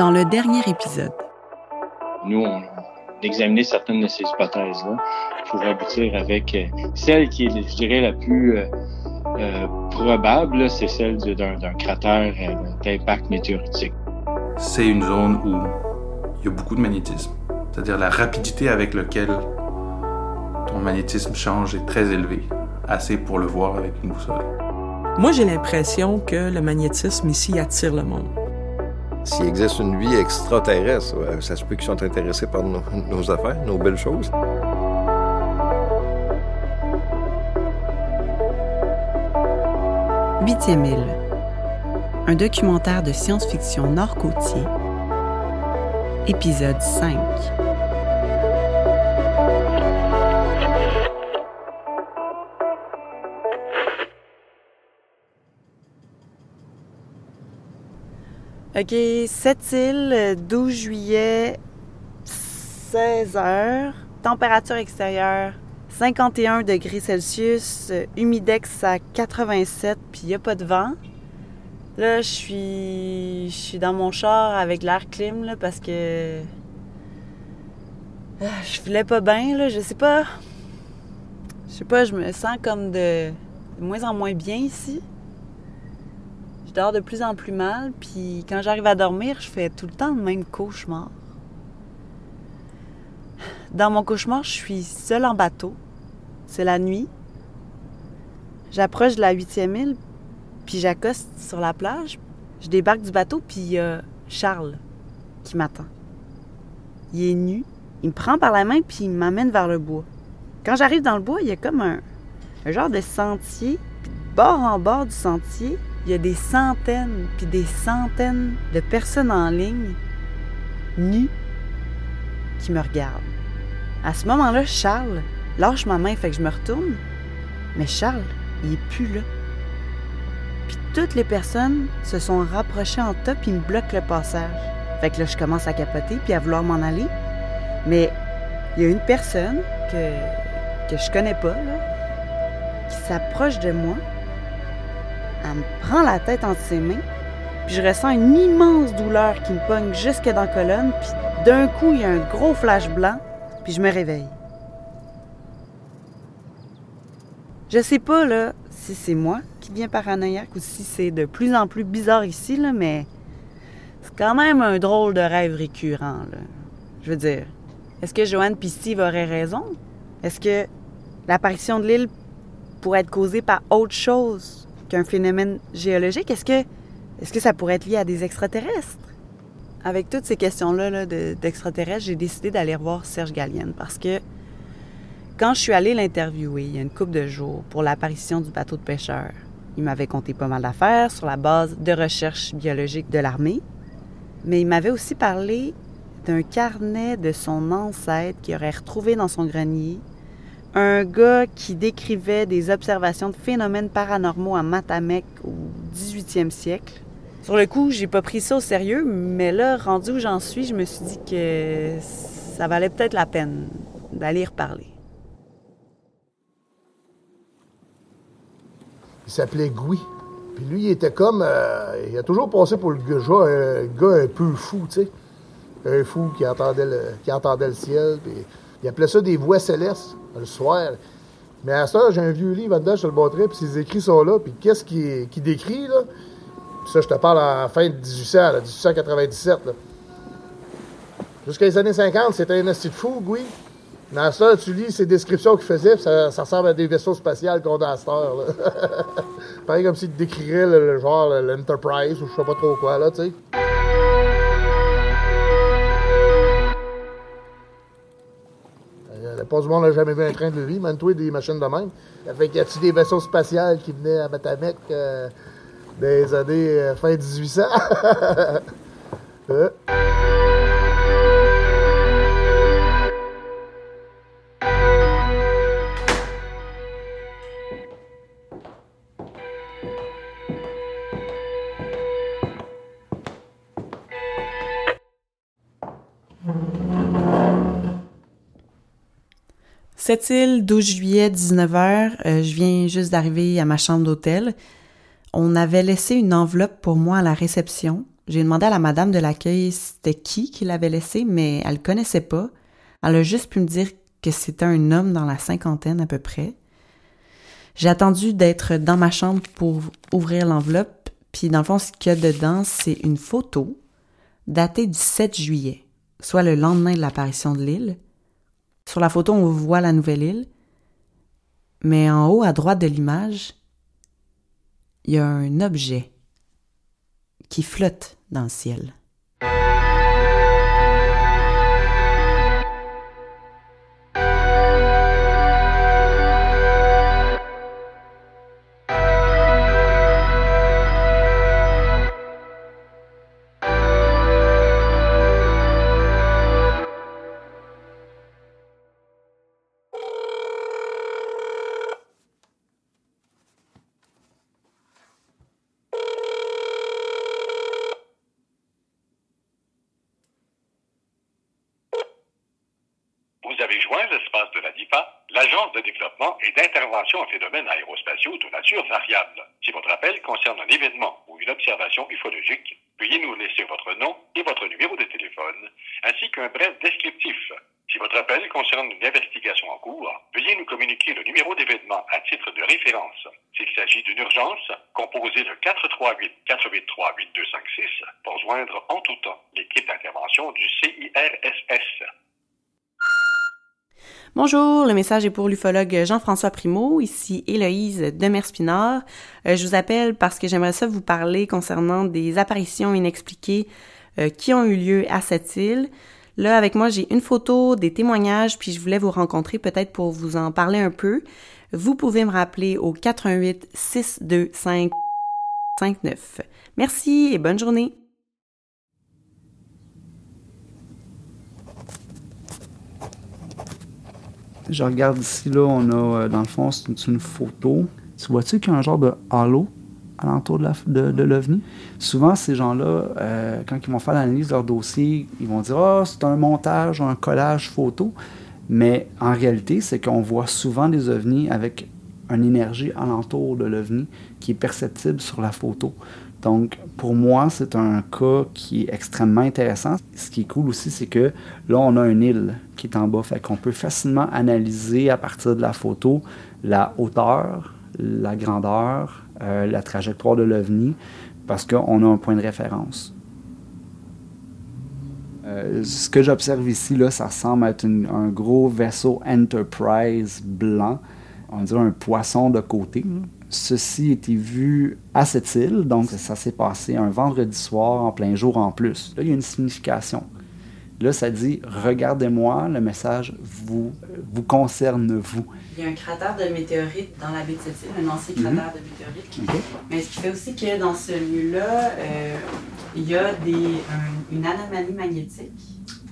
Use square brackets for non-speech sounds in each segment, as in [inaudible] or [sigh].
dans le dernier épisode. Nous, on a examiné certaines de ces hypothèses-là pour aboutir avec euh, celle qui est, je dirais, la plus euh, euh, probable, c'est celle d'un cratère d'impact météoritique. C'est une zone où il y a beaucoup de magnétisme, c'est-à-dire la rapidité avec laquelle ton magnétisme change est très élevée, assez pour le voir avec une boussole. Moi, j'ai l'impression que le magnétisme ici attire le monde. S'il existe une vie extraterrestre, ça se peut qu'ils sont intéressés par nos, nos affaires, nos belles choses. Huitième île. Un documentaire de science-fiction nord-côtier. Épisode 5. OK, cette île, 12 juillet, 16 heures. Température extérieure 51 degrés Celsius, humidex à 87, puis il n'y a pas de vent. Là, je suis, je suis dans mon char avec l'air clim là, parce que ah, je filais pas bien. Là, je sais pas. Je sais pas, je me sens comme de, de moins en moins bien ici. Je dors de plus en plus mal, puis quand j'arrive à dormir, je fais tout le temps le même cauchemar. Dans mon cauchemar, je suis seule en bateau. C'est la nuit. J'approche de la huitième île, puis j'accoste sur la plage. Je débarque du bateau, puis il y a Charles qui m'attend. Il est nu. Il me prend par la main, puis il m'amène vers le bois. Quand j'arrive dans le bois, il y a comme un, un genre de sentier. Puis bord en bord du sentier, il y a des centaines, puis des centaines de personnes en ligne, nues, qui me regardent. À ce moment-là, Charles lâche ma main, fait que je me retourne. Mais Charles, il est plus là. Puis toutes les personnes se sont rapprochées en top, puis me bloquent le passage. Fait que là, je commence à capoter, puis à vouloir m'en aller. Mais il y a une personne que, que je connais pas, qui s'approche de moi. Elle me prend la tête entre ses mains, puis je ressens une immense douleur qui me pogne jusque dans la colonne, puis d'un coup, il y a un gros flash blanc, puis je me réveille. Je sais pas, là, si c'est moi qui deviens paranoïaque ou si c'est de plus en plus bizarre ici, là, mais c'est quand même un drôle de rêve récurrent. Je veux dire, est-ce que Joanne et Steve auraient raison? Est-ce que l'apparition de l'île pourrait être causée par autre chose? Qu'un phénomène géologique? Est-ce que, ça pourrait être lié à des extraterrestres? Avec toutes ces questions-là là, d'extraterrestres, j'ai décidé d'aller voir Serge Gallienne parce que quand je suis allée l'interviewer il y a une couple de jours pour l'apparition du bateau de pêcheur, il m'avait compté pas mal d'affaires sur la base de recherche biologique de l'armée, mais il m'avait aussi parlé d'un carnet de son ancêtre qu'il aurait retrouvé dans son grenier, un gars qui décrivait des observations de phénomènes paranormaux à Matamek au 18e siècle. Sur le coup, j'ai pas pris ça au sérieux, mais là, rendu où j'en suis, je me suis dit que ça valait peut-être la peine d'aller y reparler. Il s'appelait Gouy. Puis lui, il était comme. euh, il a toujours passé pour le gars, un gars un peu fou, tu sais. Un fou qui entendait le, qui entendait le ciel. Puis il appelait ça des voix célestes, le soir. Mais à ça, j'ai un vieux livre là-dedans, je te le montrais, puis ses écrits sont là. Puis qu'est-ce qu'il qu'il décrit, là? Puis ça, je te parle en fin de 1800, là, 1897, là. Jusqu'à les années 50, c'était un esti de fou. Mais à ça, tu lis ces descriptions qu'il faisait, puis ça, ressemble à des vaisseaux spatials heure, là. [laughs] Pareil comme s'il décrirait le, le genre le- l'Enterprise ou je sais pas trop quoi, là, tu sais. Pas du monde n'a jamais vu un train de vie, même toi des machines de même. Fait qu'il y a-tu des vaisseaux spatials qui venaient à Matamek euh, des années euh, fin 1800? [laughs] Euh. Cette île, 12 juillet, 19h, euh, je viens juste d'arriver à ma chambre d'hôtel. On avait laissé une enveloppe pour moi à la réception. J'ai demandé à la madame de l'accueil c'était qui qui l'avait laissé, mais elle connaissait pas. Elle a juste pu me dire que c'était un homme dans la cinquantaine à peu près. J'ai attendu d'être dans ma chambre pour ouvrir l'enveloppe, puis dans le fond, ce qu'il y a dedans, c'est une photo datée du 7 juillet, soit le lendemain de l'apparition de l'île. Sur la photo, on voit la nouvelle île, mais en haut à droite de l'image, il y a un objet qui flotte dans le ciel. De développement et d'intervention en phénomènes aérospatiaux de nature variable. Si votre appel concerne un événement ou une observation ufologique, veuillez nous laisser votre nom et votre numéro de téléphone, ainsi qu'un bref descriptif. Si votre appel concerne une investigation en cours, veuillez nous communiquer le numéro d'événement à titre de référence. S'il s'agit d'une urgence, composez le 438 483 8256 pour joindre en tout temps l'équipe d'intervention du CIRSS. Bonjour, le message est pour l'ufologue Jean-François Primo, ici Héloïse Demers-Pinard. Euh, je vous appelle parce que j'aimerais ça vous parler concernant des apparitions inexpliquées euh, qui ont eu lieu à cette île. Là, avec moi, j'ai une photo, des témoignages, puis je voulais vous rencontrer peut-être pour vous en parler un peu. Vous pouvez me rappeler au 88 625 59. Merci et bonne journée. Je regarde ici, là, on a, euh, dans le fond, c'est une, photo. Tu vois-tu qu'il y a un genre de halo alentour de, la, de, de l'OVNI? Souvent, ces gens-là, euh, quand ils vont faire l'analyse de leur dossier, ils vont dire « Ah, c'est un montage, un collage photo ». Mais en réalité, c'est qu'on voit souvent des ovnis avec une énergie alentour de l'ovni qui est perceptible sur la photo. Donc, pour moi, c'est un cas qui est extrêmement intéressant. Ce qui est cool aussi, c'est que là, on a une île qui est en bas. Fait qu'on peut facilement analyser à partir de la photo la hauteur, la grandeur, euh, la trajectoire de l'OVNI, parce qu'on a un point de référence. Euh, ce que j'observe ici, là, ça ressemble à être un gros vaisseau Enterprise blanc. On dirait un poisson de côté. là. Ceci a été vu à cette île, donc ça s'est passé un vendredi soir en plein jour en plus. Là, il y a une signification. Là, ça dit Regardez-moi, le message vous, vous concerne vous. Il y a un cratère de météorite dans la baie de cette île, un ancien cratère de météorite. Mais ce qui fait aussi que dans ce lieu-là, euh, il y a des, un- une anomalie magnétique.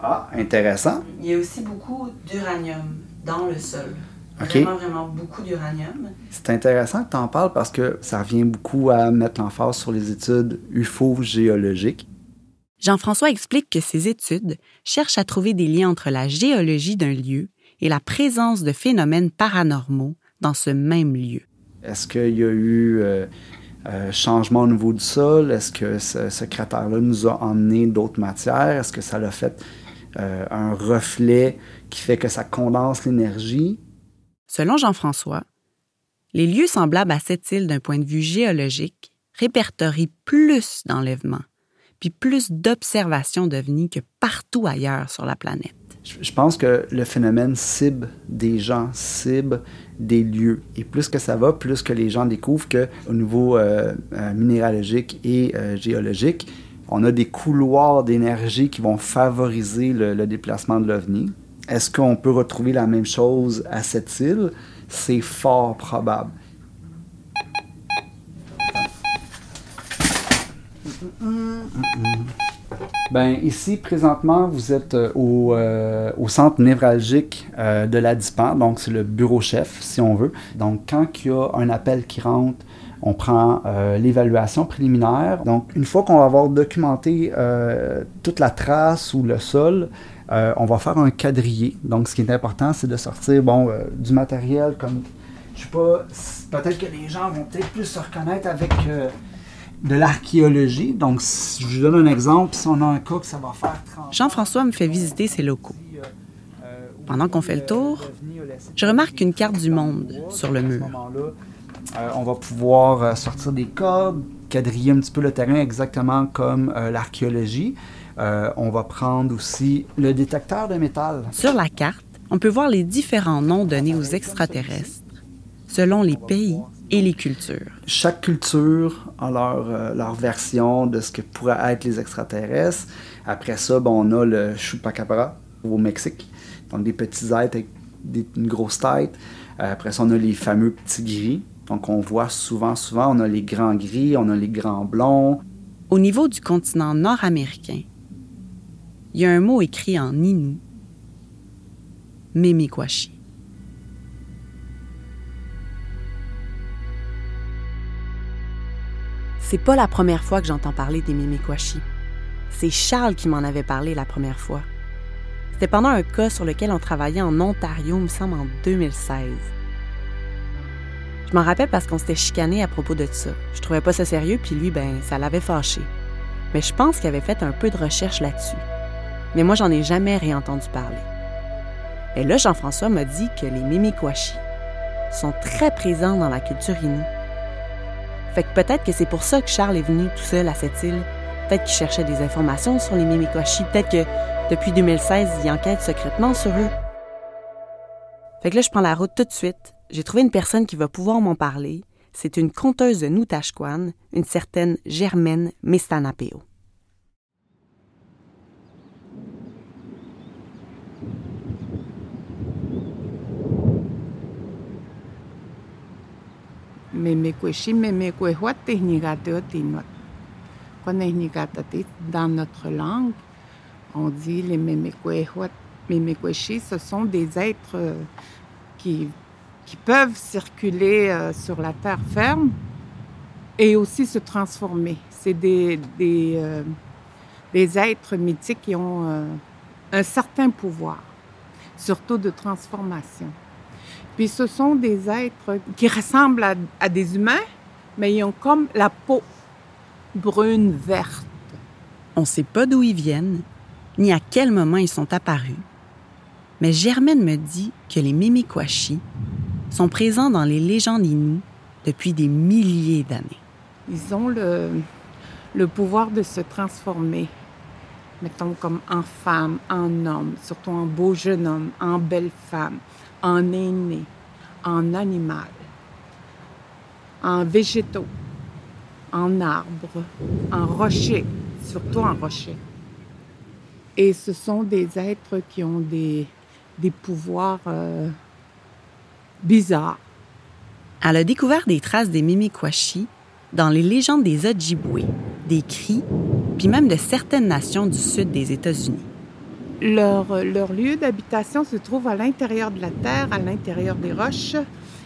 Ah, intéressant. Il y a aussi beaucoup d'uranium dans le sol. Vraiment, vraiment beaucoup d'uranium. C'est intéressant que tu en parles parce que ça revient beaucoup à mettre l'emphase sur les études UFO-géologiques. Jean-François explique que ces études cherchent à trouver des liens entre la géologie d'un lieu et la présence de phénomènes paranormaux dans ce même lieu. Est-ce qu'il y a eu euh, euh, changement au niveau du sol? Est-ce que ce, ce cratère-là nous a emmené d'autres matières? Est-ce que ça a fait euh, un reflet qui fait que ça condense l'énergie? Selon Jean-François, les lieux semblables à cette île d'un point de vue géologique répertorient plus d'enlèvements, puis plus d'observations d'ovnis que partout ailleurs sur la planète. Je, pense que le phénomène cible des gens, cible des lieux. Et plus que ça va, plus que les gens découvrent qu'au niveau euh, euh, minéralogique et euh, géologique, on a des couloirs d'énergie qui vont favoriser le, le déplacement de l'OVNI. Est-ce qu'on peut retrouver la même chose à cette île? C'est fort probable. Ben, ici, présentement, vous êtes euh, au, euh, au centre névralgique euh, de la DIPAN, donc c'est le bureau chef, si on veut. Donc, quand il y a un appel qui rentre, on prend l'évaluation préliminaire. Donc, une fois qu'on va avoir documenté toute la trace ou le sol, euh, on va faire un quadrillé. Donc, ce qui est important, c'est de sortir bon, euh, du matériel comme, je sais pas, peut-être que les gens vont peut-être plus se reconnaître avec euh, de l'archéologie. Donc, si je vous donne un exemple, si on a un cas que ça va faire 30 Jean-François me fait visiter ses locaux. Pendant qu'on fait le tour, je remarque une carte du monde sur le mur. On va pouvoir sortir des codes, quadriller un petit peu le terrain exactement comme l'archéologie. Euh, on va prendre aussi le détecteur de métal. Sur la carte, on peut voir les différents noms donnés aux extraterrestres selon les pays et les cultures. Chaque culture a leur, euh, leur version de ce que pourraient être les extraterrestres. Après ça, ben, on a le chupacabra au Mexique. Donc des petits êtres avec des- une grosse tête. Euh, après ça, on a les fameux petits gris. Donc on voit souvent, souvent, on a les grands gris, on a les grands blonds. Au niveau du continent nord-américain, il y a un mot écrit en Innu, Memekwashi. C'est pas la première fois que j'entends parler des Memekwashi. C'est Charles qui m'en avait parlé la première fois. C'était pendant un cas sur lequel on travaillait en Ontario, me semble, en 2016. Je m'en rappelle parce qu'on s'était chicané à propos de ça. Je trouvais pas ça sérieux, puis lui, ben, ça l'avait fâché. Mais je pense qu'il avait fait un peu de recherche là-dessus. Mais moi, j'en ai jamais réentendu parler. Et là, Jean-François m'a dit que les Mimikwashi sont très présents dans la culture Innu. Fait que peut-être que c'est pour ça que Charles est venu tout seul à cette île. Peut-être qu'il cherchait des informations sur les Mimikwashi. Peut-être que depuis 2016, il enquête secrètement sur eux. Fait que là, je prends la route tout de suite. J'ai trouvé une personne qui va pouvoir m'en parler. C'est une conteuse de Noutashquan, une certaine Germaine Mestanapeo. Dans notre langue, on dit les Memekwehua, Memekweshi, ce sont des êtres euh, qui, qui peuvent circuler euh, sur la terre ferme et aussi se transformer. C'est des, des, euh, des êtres mythiques qui ont un certain pouvoir, surtout de transformation. Puis ce sont des êtres qui ressemblent à, à des humains, mais ils ont comme la peau brune verte. On ne sait pas d'où ils viennent, ni à quel moment ils sont apparus. Mais Germaine me dit que les Mimikwashi sont présents dans les légendes Innu depuis des milliers d'années. Ils ont le, le pouvoir de se transformer, mettons comme en femme, en homme, surtout en beau jeune homme, en belle femme, en aîné, en animal, en végétaux, en arbre, en rocher, surtout en rocher. Et ce sont des êtres qui ont des, des pouvoirs euh, bizarres. Elle a découvert des traces des Mimikwashi dans les légendes des Ojibwe, des Cris, puis même de certaines nations du sud des États-Unis. Leur, leur lieu d'habitation se trouve à l'intérieur de la terre, à l'intérieur des roches.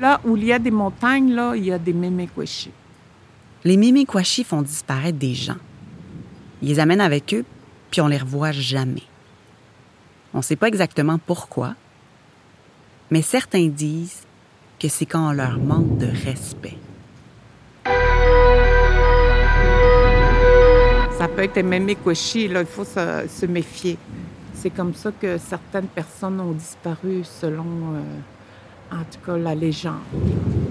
Là où il y a des montagnes, là, il y a des Memekweshi. Les Mimikwashi font disparaître des gens. Ils les amènent avec eux, puis on les revoit jamais. On ne sait pas exactement pourquoi, mais certains disent que c'est quand on leur manque de respect. Ça peut être des Memekweshi, là, il faut se, se méfier. C'est comme ça que certaines personnes ont disparu selon, euh, en tout cas, la légende. «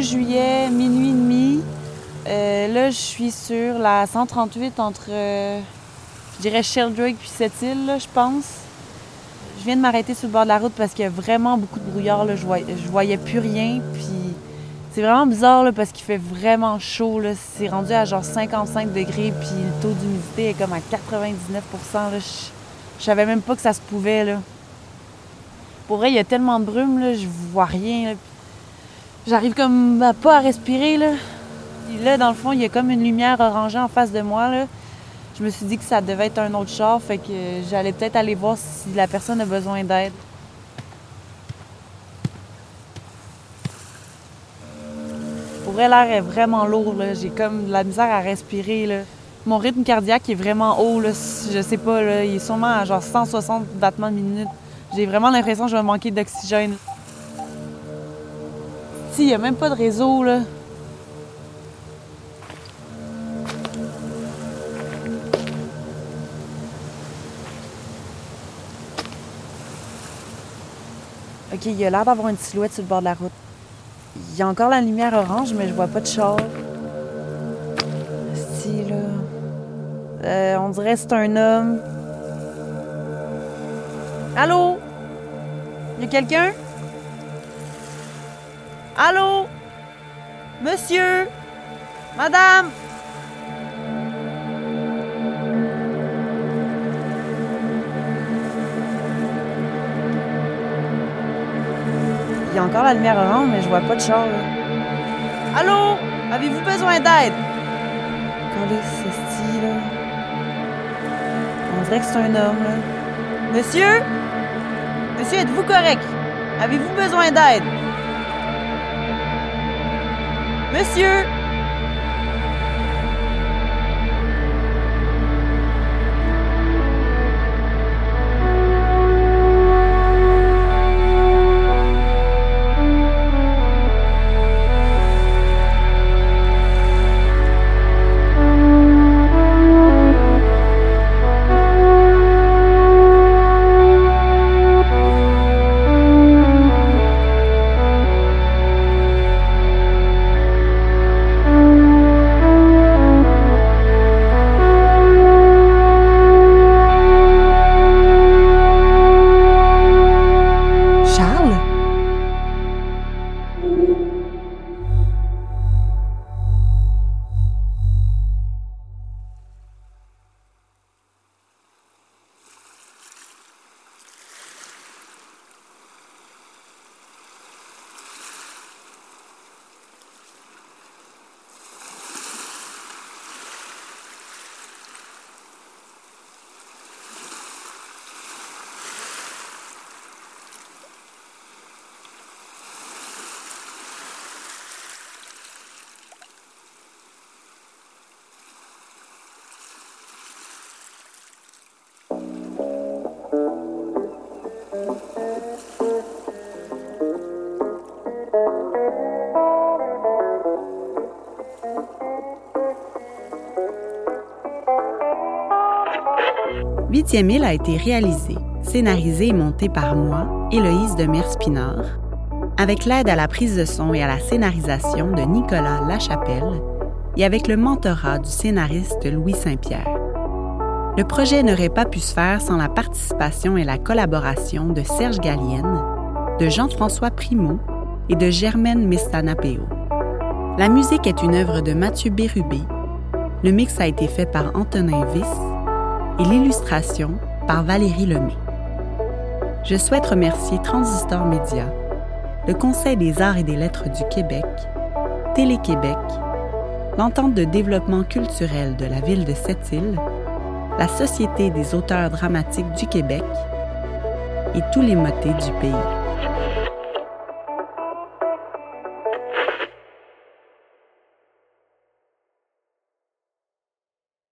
12 juillet, minuit et demi. Euh, là, je suis sur la 138 entre, euh, je dirais, Sheldrake puis cette île, je pense. Je viens de m'arrêter sur le bord de la route parce qu'il y a vraiment beaucoup de brouillard. Là. Je, voyais, voyais plus rien. Puis c'est vraiment bizarre là, parce qu'il fait vraiment chaud. C'est rendu à genre 55 degrés. Puis le taux d'humidité est comme à 99 là. Je, savais même pas que ça se pouvait. Là. Pour vrai, il y a tellement de brume, là, je vois rien. J'arrive comme à pas à respirer. Là. Là, dans le fond, il y a comme une lumière orangée en face de moi. Je me suis dit que ça devait être un autre char, fait que j'allais peut-être aller voir si la personne a besoin d'aide. Pour vrai, l'air est vraiment lourd. là. J'ai comme de la misère à respirer. Là. Mon rythme cardiaque est vraiment haut. Là. Je sais pas, là. il est sûrement à genre 160 battements minute. J'ai vraiment l'impression que je vais manquer d'oxygène. Si, il n'y a même pas de réseau, là. OK, il a l'air d'avoir une silhouette sur le bord de la route. Il y a encore la lumière orange, mais je vois pas de char. Si, là. Euh, on dirait que c'est un homme. Allô? Y a quelqu'un? Allô? Monsieur? Madame? Il y a encore la lumière orange, mais je vois pas de char. là. Allô? Avez-vous besoin d'aide? Regardez ce style. On dirait que c'est un homme, là. Monsieur? Monsieur, êtes-vous correct? Avez-vous besoin d'aide? Monsieur? Huitième île a été réalisé, scénarisé et monté par moi, Héloïse de Merspinard, avec l'aide à la prise de son et à la scénarisation de Nicolas Lachapelle et avec le mentorat du scénariste Louis Saint-Pierre. Le projet n'aurait pas pu se faire sans la participation et la collaboration de Serge Gallienne, de Jean-François Primo et de Germaine Mestanapeo. La musique est une œuvre de Mathieu Bérubé. Le mix a été fait par Antonin Viss et l'illustration par Valérie Lemay. Je souhaite remercier Transistor Média, le Conseil des arts et des lettres du Québec, Télé-Québec, l'entente de développement culturel de la ville de Sept-Îles, la Société des auteurs dramatiques du Québec et tous les motés du pays.